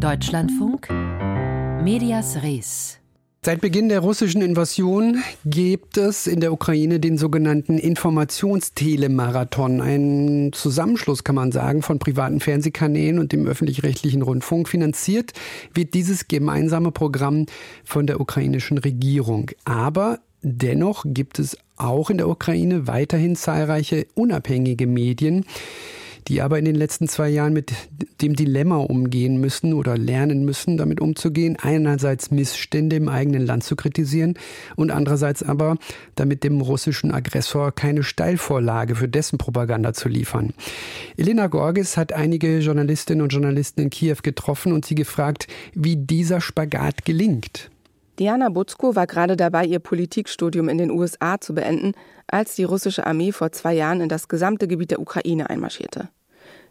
Deutschlandfunk Medias Res Seit Beginn der russischen Invasion gibt es in der Ukraine den sogenannten Informationstelemarathon, ein Zusammenschluss, kann man sagen, von privaten Fernsehkanälen und dem öffentlich-rechtlichen Rundfunk. Finanziert wird dieses gemeinsame Programm von der ukrainischen Regierung. Aber dennoch gibt es auch in der Ukraine weiterhin zahlreiche unabhängige Medien die aber in den letzten zwei Jahren mit dem Dilemma umgehen müssen oder lernen müssen, damit umzugehen. Einerseits Missstände im eigenen Land zu kritisieren und andererseits aber damit dem russischen Aggressor keine Steilvorlage für dessen Propaganda zu liefern. Elena Gorgis hat einige Journalistinnen und Journalisten in Kiew getroffen und sie gefragt, wie dieser Spagat gelingt. Diana Butzko war gerade dabei, ihr Politikstudium in den USA zu beenden, als die russische Armee vor zwei Jahren in das gesamte Gebiet der Ukraine einmarschierte.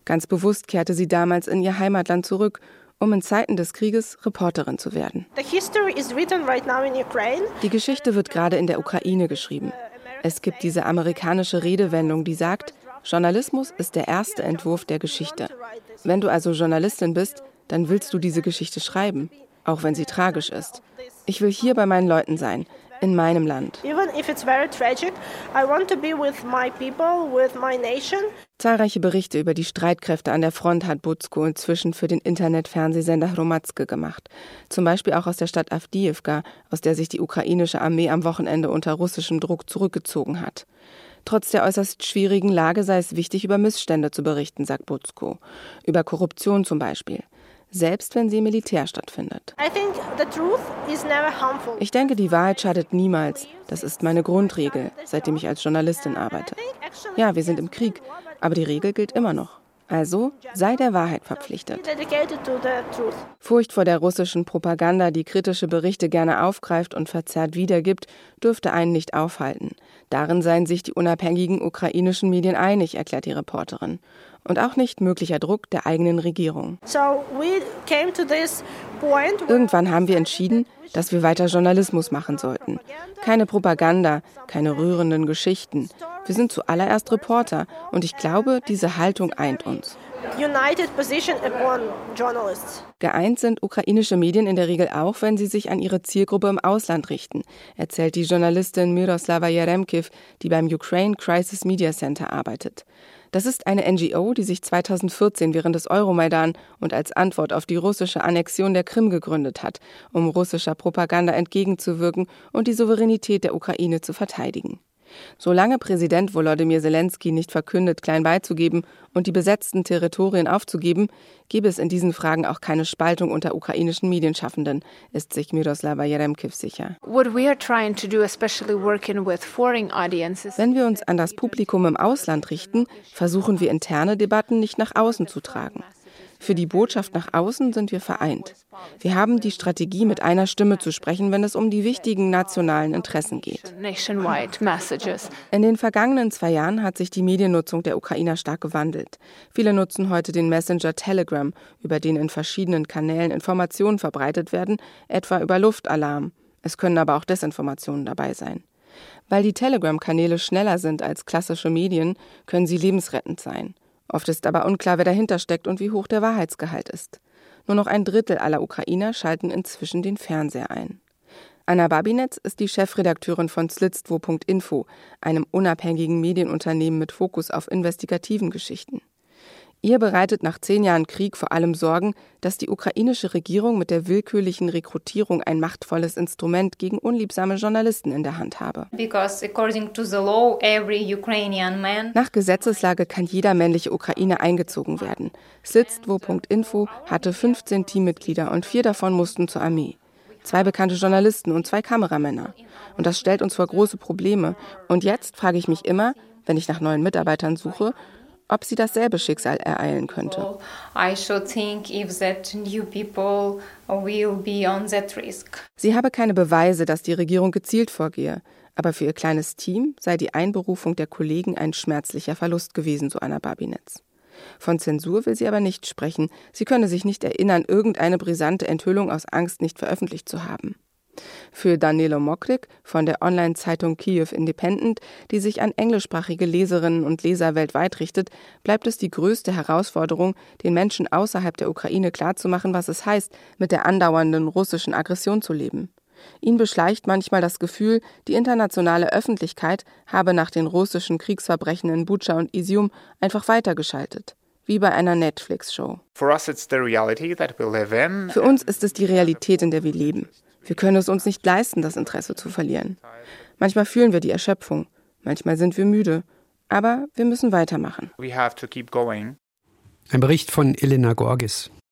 Ganz bewusst kehrte sie damals in ihr Heimatland zurück, um in Zeiten des Krieges Reporterin zu werden. Die Geschichte wird gerade in der Ukraine geschrieben. Es gibt diese amerikanische Redewendung, die sagt, Journalismus ist der erste Entwurf der Geschichte. Wenn du also Journalistin bist, dann willst du diese Geschichte schreiben, auch wenn sie tragisch ist. Ich will hier bei meinen Leuten sein, in meinem Land. Zahlreiche Berichte über die Streitkräfte an der Front hat Butsko inzwischen für den Internetfernsehsender Hromadske gemacht. Zum Beispiel auch aus der Stadt Avdiivka, aus der sich die ukrainische Armee am Wochenende unter russischem Druck zurückgezogen hat. Trotz der äußerst schwierigen Lage sei es wichtig, über Missstände zu berichten, sagt Butsko. Über Korruption zum Beispiel selbst wenn sie militär stattfindet. Ich denke, die Wahrheit schadet niemals. Das ist meine Grundregel, seitdem ich als Journalistin arbeite. Ja, wir sind im Krieg, aber die Regel gilt immer noch. Also sei der Wahrheit verpflichtet. Furcht vor der russischen Propaganda, die kritische Berichte gerne aufgreift und verzerrt wiedergibt, dürfte einen nicht aufhalten. Darin seien sich die unabhängigen ukrainischen Medien einig, erklärt die Reporterin und auch nicht möglicher Druck der eigenen Regierung. Irgendwann haben wir entschieden, dass wir weiter Journalismus machen sollten. Keine Propaganda, keine rührenden Geschichten. Wir sind zuallererst Reporter und ich glaube, diese Haltung eint uns. Geeint sind ukrainische Medien in der Regel auch, wenn sie sich an ihre Zielgruppe im Ausland richten, erzählt die Journalistin Miroslava Jeremkiv, die beim Ukraine Crisis Media Center arbeitet. Das ist eine NGO, die sich 2014 während des Euromaidan und als Antwort auf die russische Annexion der Krim gegründet hat, um russischer Propaganda entgegenzuwirken und die Souveränität der Ukraine zu verteidigen. Solange Präsident Volodymyr Zelensky nicht verkündet, klein beizugeben und die besetzten Territorien aufzugeben, gebe es in diesen Fragen auch keine Spaltung unter ukrainischen Medienschaffenden, ist sich Miroslava Jeremkiv sicher. Wenn wir uns an das Publikum im Ausland richten, versuchen wir interne Debatten nicht nach außen zu tragen. Für die Botschaft nach außen sind wir vereint. Wir haben die Strategie, mit einer Stimme zu sprechen, wenn es um die wichtigen nationalen Interessen geht. In den vergangenen zwei Jahren hat sich die Mediennutzung der Ukrainer stark gewandelt. Viele nutzen heute den Messenger Telegram, über den in verschiedenen Kanälen Informationen verbreitet werden, etwa über Luftalarm. Es können aber auch Desinformationen dabei sein. Weil die Telegram-Kanäle schneller sind als klassische Medien, können sie lebensrettend sein. Oft ist aber unklar, wer dahinter steckt und wie hoch der Wahrheitsgehalt ist. Nur noch ein Drittel aller Ukrainer schalten inzwischen den Fernseher ein. Anna Babinetz ist die Chefredakteurin von Slitztwo.info, einem unabhängigen Medienunternehmen mit Fokus auf investigativen Geschichten. Ihr bereitet nach zehn Jahren Krieg vor allem Sorgen, dass die ukrainische Regierung mit der willkürlichen Rekrutierung ein machtvolles Instrument gegen unliebsame Journalisten in der Hand habe. Nach Gesetzeslage kann jeder männliche Ukrainer eingezogen werden. Slitztwo.info hatte 15 Teammitglieder und vier davon mussten zur Armee. Zwei bekannte Journalisten und zwei Kameramänner. Und das stellt uns vor große Probleme. Und jetzt frage ich mich immer, wenn ich nach neuen Mitarbeitern suche, ob sie dasselbe Schicksal ereilen könnte. Sie habe keine Beweise, dass die Regierung gezielt vorgehe, aber für ihr kleines Team sei die Einberufung der Kollegen ein schmerzlicher Verlust gewesen, so Anna Babinetz. Von Zensur will sie aber nicht sprechen. Sie könne sich nicht erinnern, irgendeine brisante Enthüllung aus Angst nicht veröffentlicht zu haben. Für Danilo Mokrik von der Online-Zeitung Kiew Independent, die sich an englischsprachige Leserinnen und Leser weltweit richtet, bleibt es die größte Herausforderung, den Menschen außerhalb der Ukraine klarzumachen, was es heißt, mit der andauernden russischen Aggression zu leben. Ihn beschleicht manchmal das Gefühl, die internationale Öffentlichkeit habe nach den russischen Kriegsverbrechen in Bucha und Isium einfach weitergeschaltet wie bei einer Netflix-Show. Für uns ist es die Realität, in der wir leben. Wir können es uns nicht leisten, das Interesse zu verlieren. Manchmal fühlen wir die Erschöpfung, manchmal sind wir müde, aber wir müssen weitermachen. Ein Bericht von Elena Gorgis.